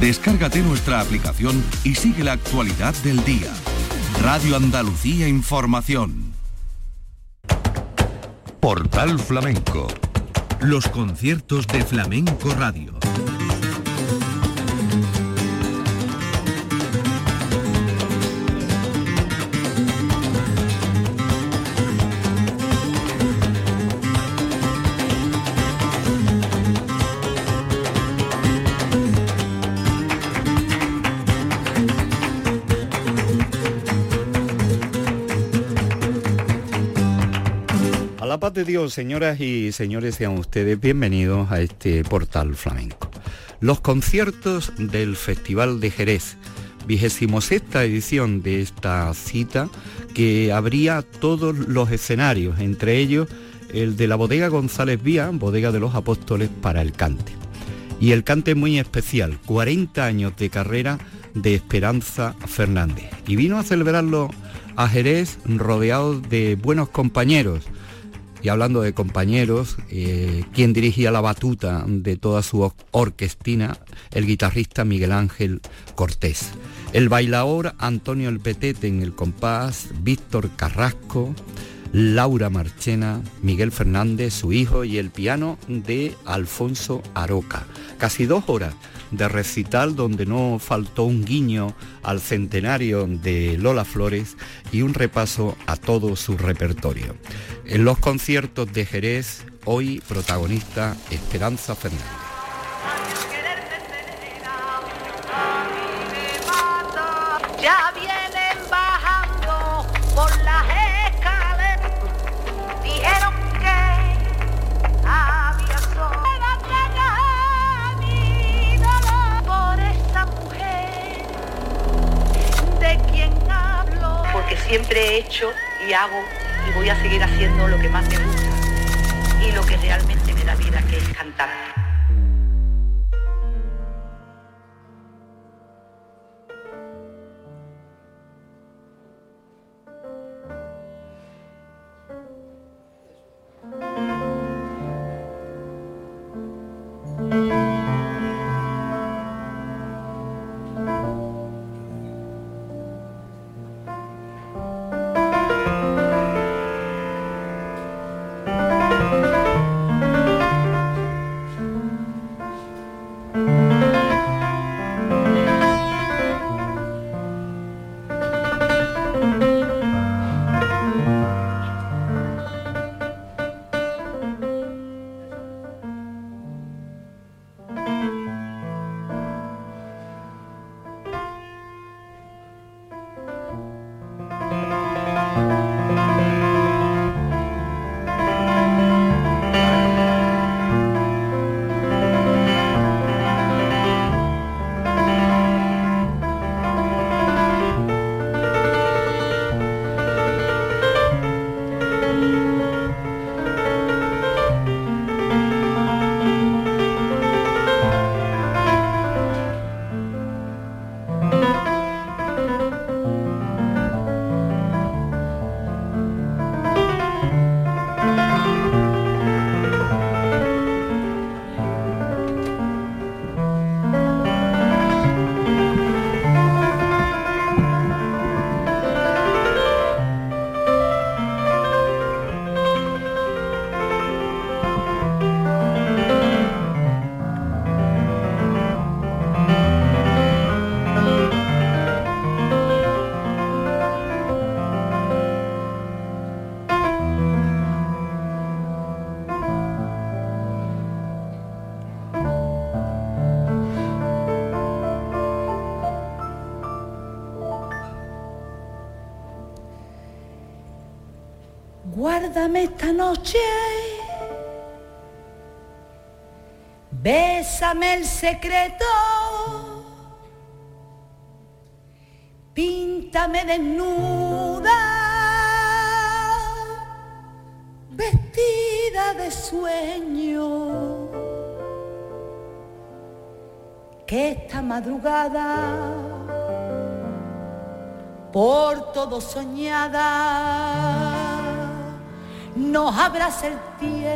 Descárgate nuestra aplicación y sigue la actualidad del día. Radio Andalucía Información. Portal Flamenco. Los conciertos de Flamenco Radio. Dios, señoras y señores, sean ustedes bienvenidos a este portal flamenco. Los conciertos del Festival de Jerez, vigésimo sexta edición de esta cita que abría todos los escenarios, entre ellos el de la bodega González Vía, bodega de los apóstoles para el cante. Y el cante muy especial, 40 años de carrera de Esperanza Fernández. Y vino a celebrarlo a Jerez rodeado de buenos compañeros, y hablando de compañeros, eh, quien dirigía la batuta de toda su orquestina, el guitarrista Miguel Ángel Cortés. El bailador Antonio El Petete en el compás, Víctor Carrasco, Laura Marchena, Miguel Fernández, su hijo, y el piano de Alfonso Aroca. Casi dos horas de recital donde no faltó un guiño al centenario de Lola Flores y un repaso a todo su repertorio. En los conciertos de Jerez, hoy protagonista Esperanza Fernández. Siempre he hecho y hago y voy a seguir haciendo lo que más me gusta y lo que realmente me da vida, que es cantar. Guárdame esta noche, bésame el secreto, píntame desnuda, vestida de sueño, que esta madrugada por todo soñada nos abraza el tiempo.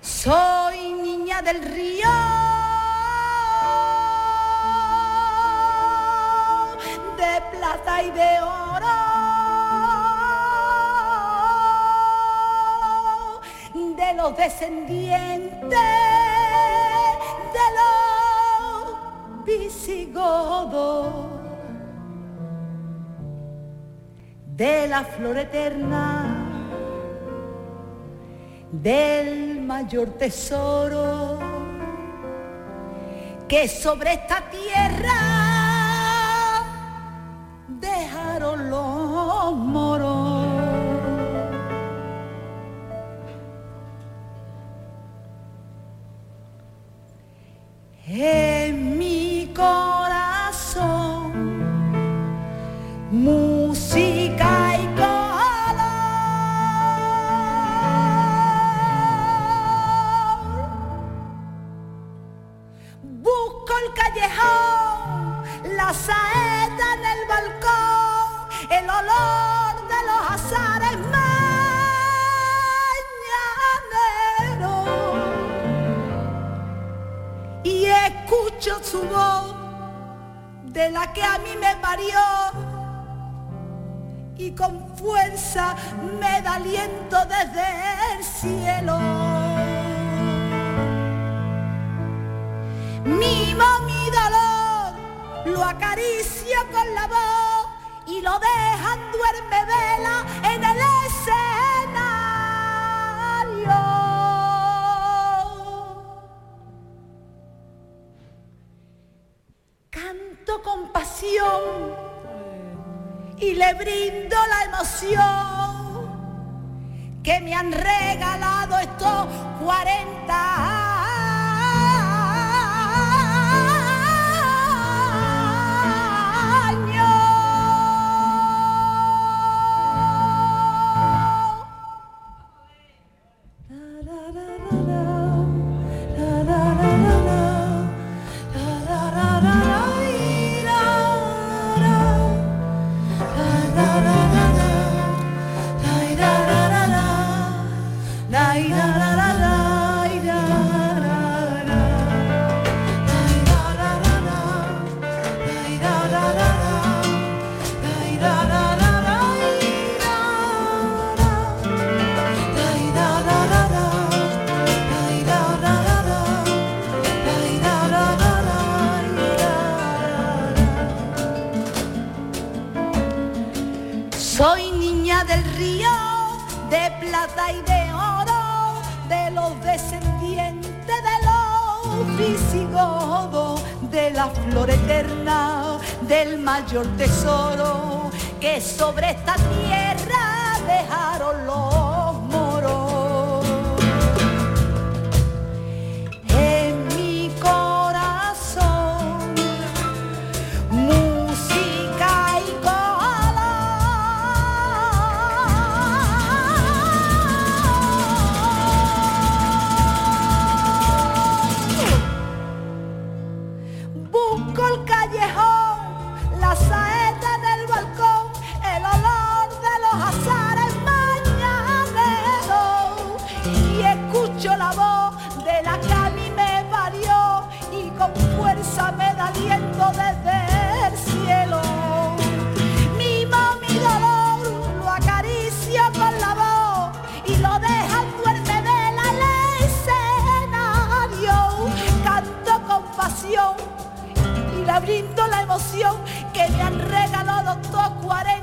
Soy niña del río. De plata y de oro. De los descendientes de los visigodos. De la flor eterna del mayor tesoro que sobre esta tierra regalado estos 40 años. Escucho la voz de la que a mí me parió y con fuerza me da aliento desde el cielo. Mimo mi dolor, lo acaricio con la voz y lo deja al duerme vela el escenario. Canto con pasión y le brindo la emoción que me han regalado estos 40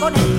Ay,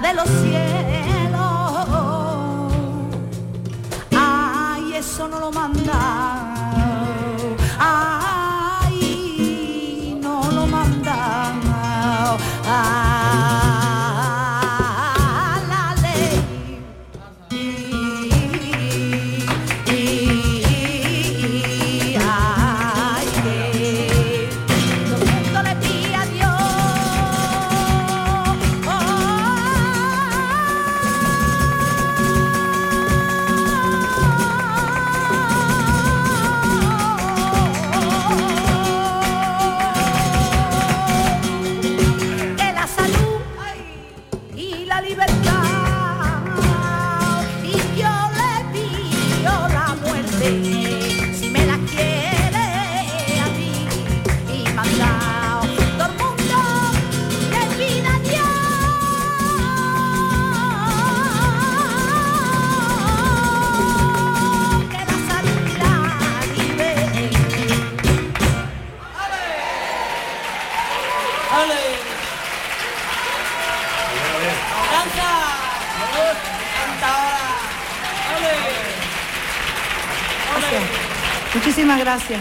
de los gracias.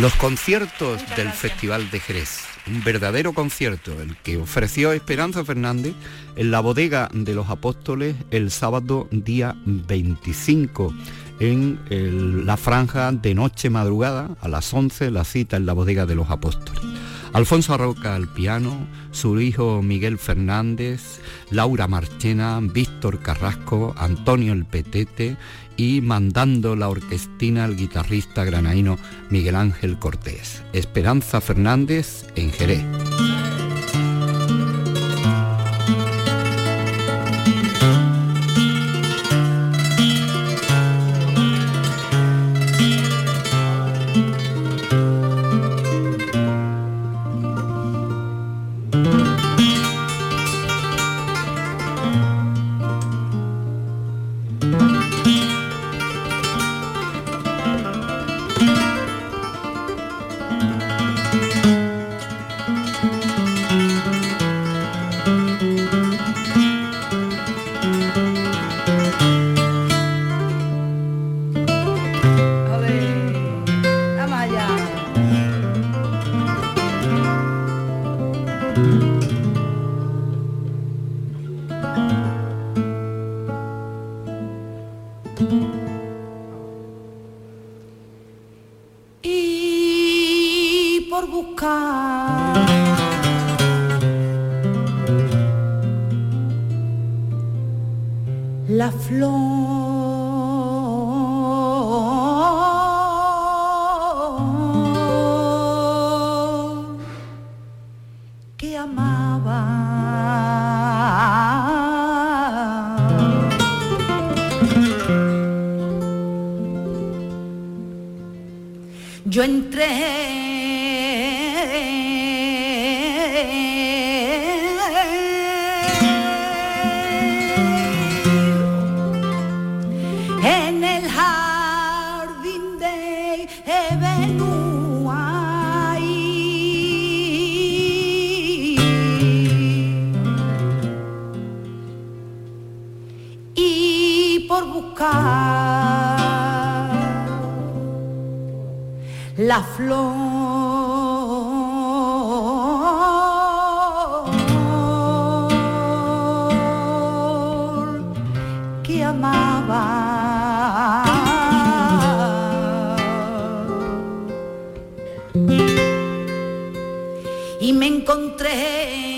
Los conciertos del Festival de Jerez, un verdadero concierto, el que ofreció Esperanza Fernández en la bodega de los apóstoles el sábado día 25 en la franja de noche madrugada a las 11 la cita en la bodega de los apóstoles. Alfonso Roca al piano, su hijo Miguel Fernández, Laura Marchena, Víctor Carrasco, Antonio El Petete y mandando la orquestina al guitarrista granaíno Miguel Ángel Cortés. Esperanza Fernández en Jerez. La Y me encontré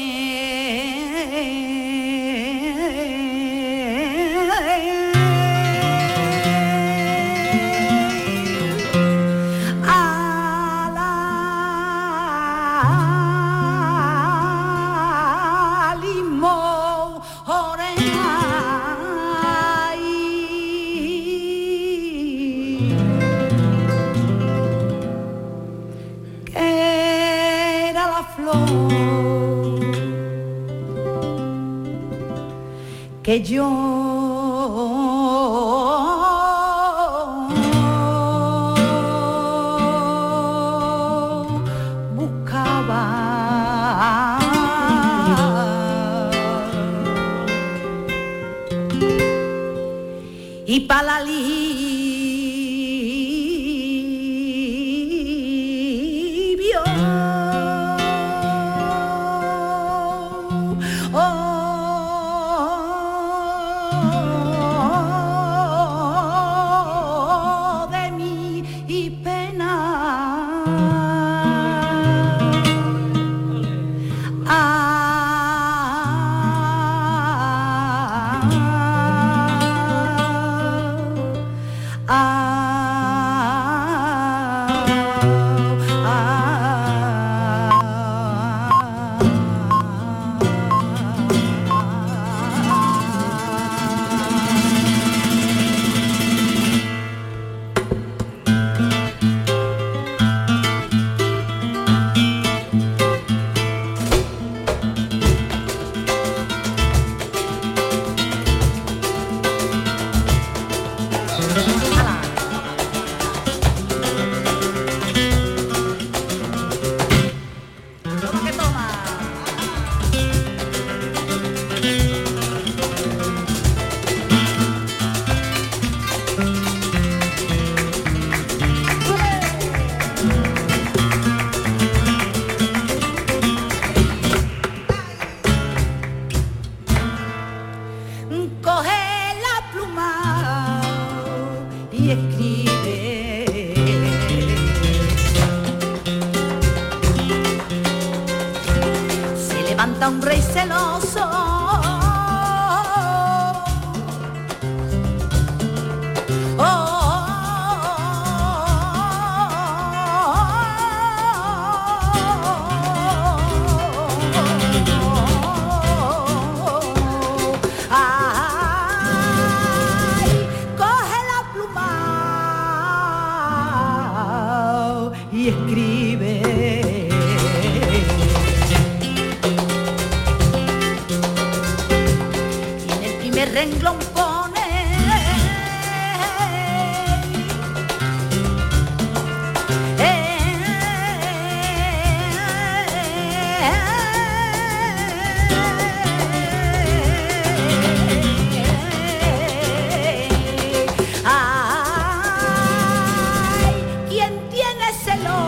díselo,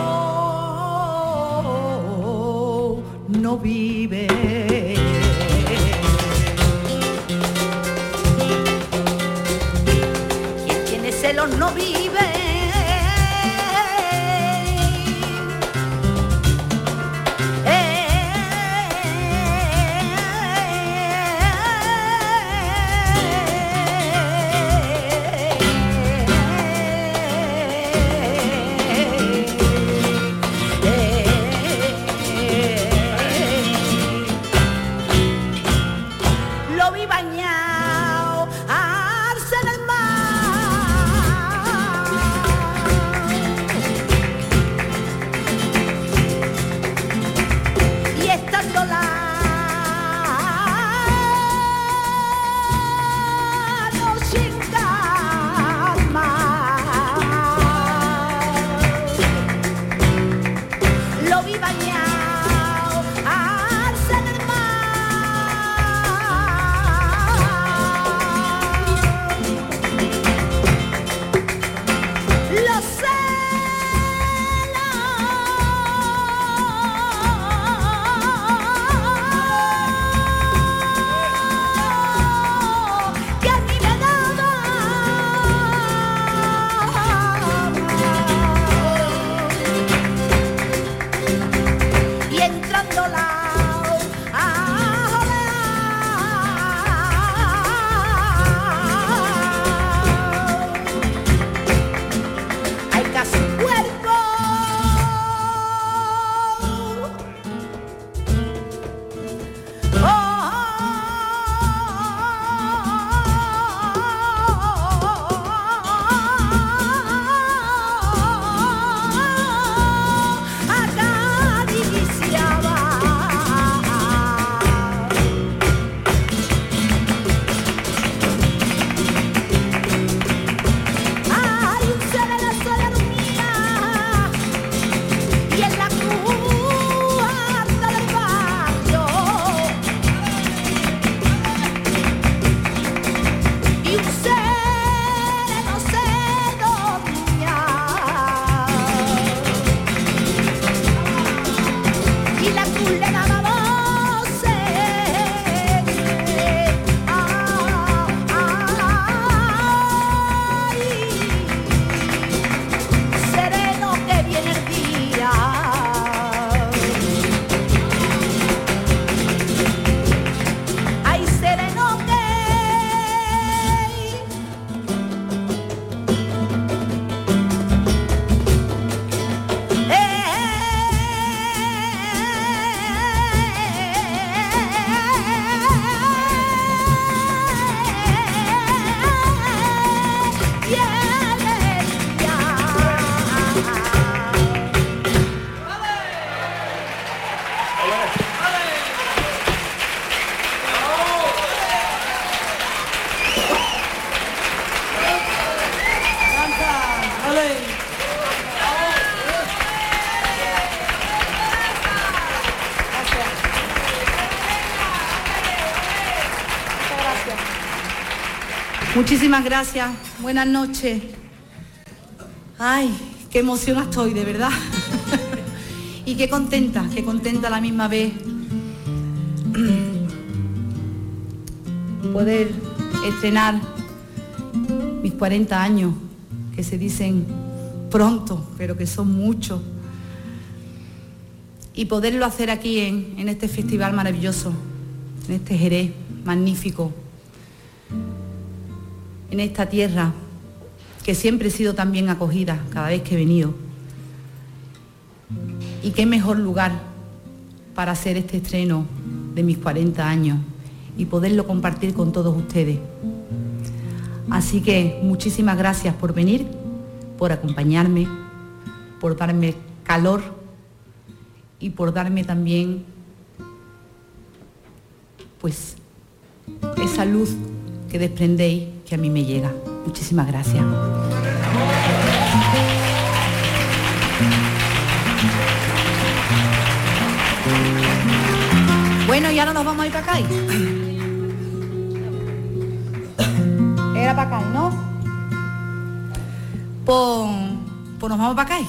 no vive. Muchísimas gracias, buenas noches. Ay, qué emocionada estoy, de verdad. y qué contenta, qué contenta a la misma vez poder estrenar mis 40 años, que se dicen pronto, pero que son muchos. Y poderlo hacer aquí en, en este festival maravilloso, en este Jerez magnífico, en esta tierra, que siempre he sido tan bien acogida cada vez que he venido. Y qué mejor lugar para hacer este estreno de mis 40 años y poderlo compartir con todos ustedes. Así que muchísimas gracias por venir, por acompañarme, por darme calor y por darme también pues esa luz que desprendéis a mí me llega. Muchísimas gracias. Bueno, ya no nos vamos a ir para acá. Era para acá, ¿no? Pues, pues nos vamos para acá.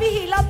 भी हीला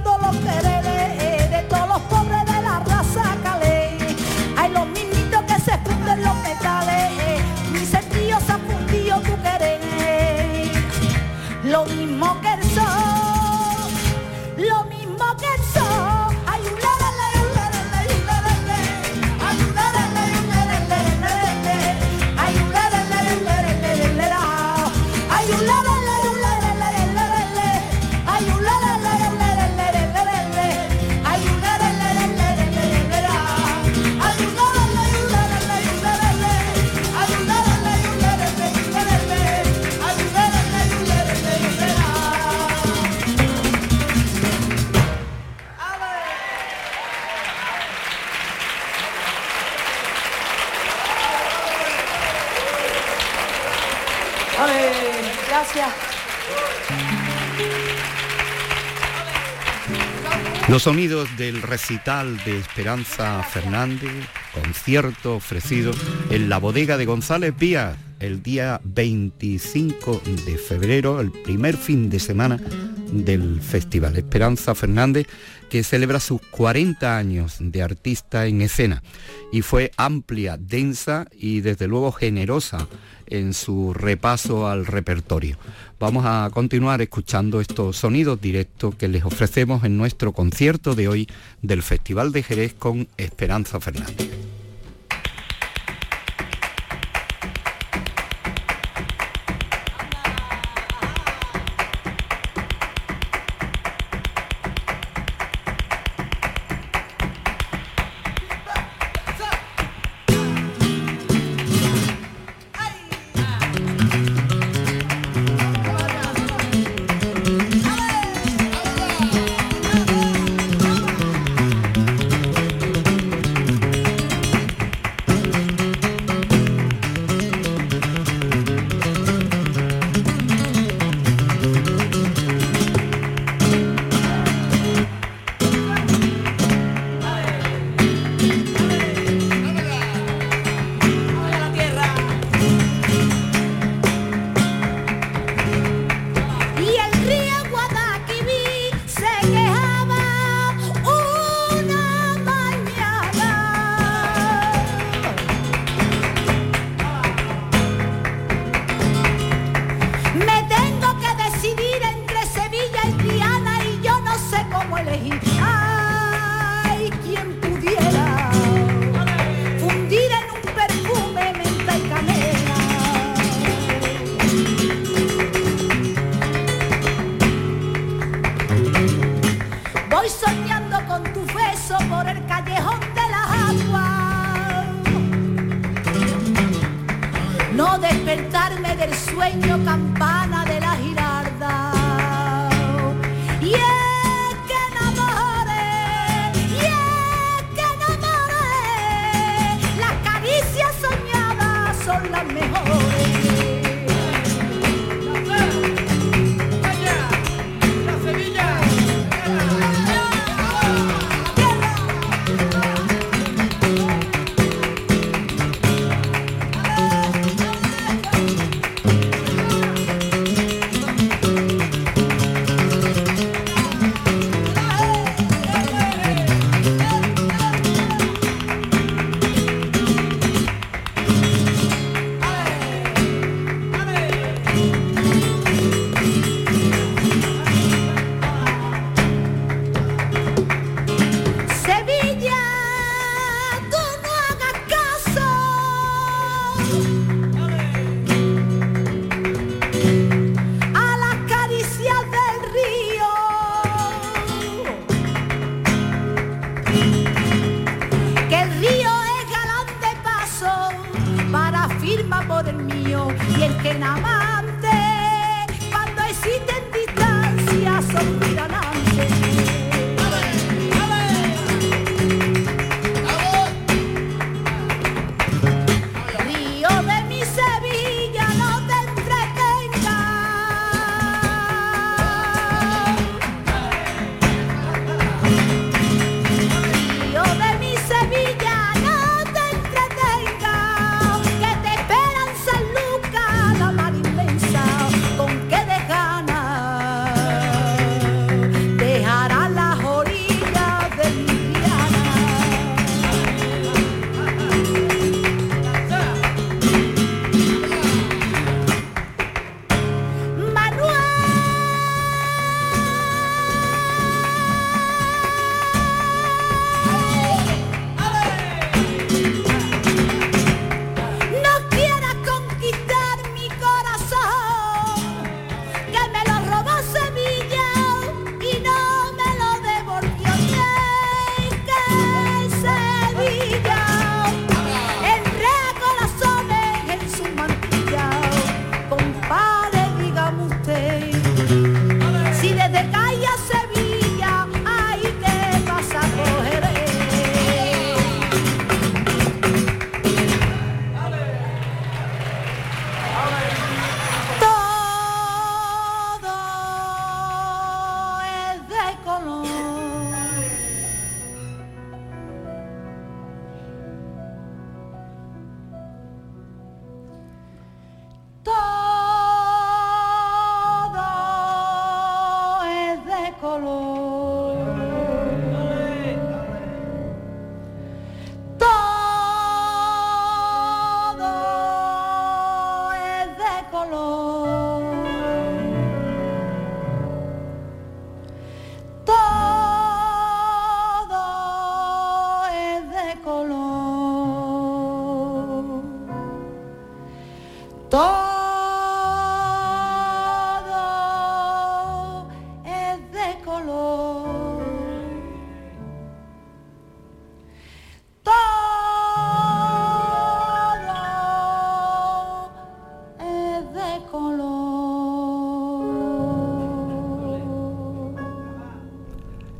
Los sonidos del recital de Esperanza Fernández, concierto ofrecido en la bodega de González Pías el día 25 de febrero, el primer fin de semana del festival. Esperanza Fernández, que celebra sus 40 años de artista en escena y fue amplia, densa y desde luego generosa en su repaso al repertorio. Vamos a continuar escuchando estos sonidos directos que les ofrecemos en nuestro concierto de hoy del Festival de Jerez con Esperanza Fernández.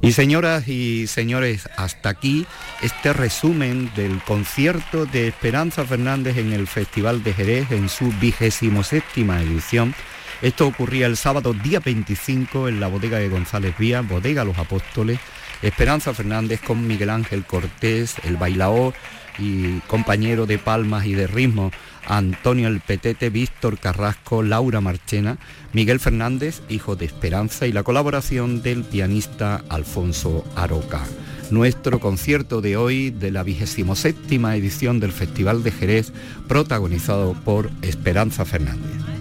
Y señoras y señores, hasta aquí este resumen del concierto de Esperanza Fernández en el Festival de Jerez en su vigésimo séptima edición. Esto ocurría el sábado día 25 en la bodega de González Vía, bodega Los Apóstoles. Esperanza Fernández con Miguel Ángel Cortés, el bailaor y compañero de palmas y de ritmo Antonio El Petete, Víctor Carrasco, Laura Marchena, Miguel Fernández, hijo de Esperanza, y la colaboración del pianista Alfonso Aroca. Nuestro concierto de hoy de la vigésimo séptima edición del Festival de Jerez, protagonizado por Esperanza Fernández.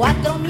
cuatro mil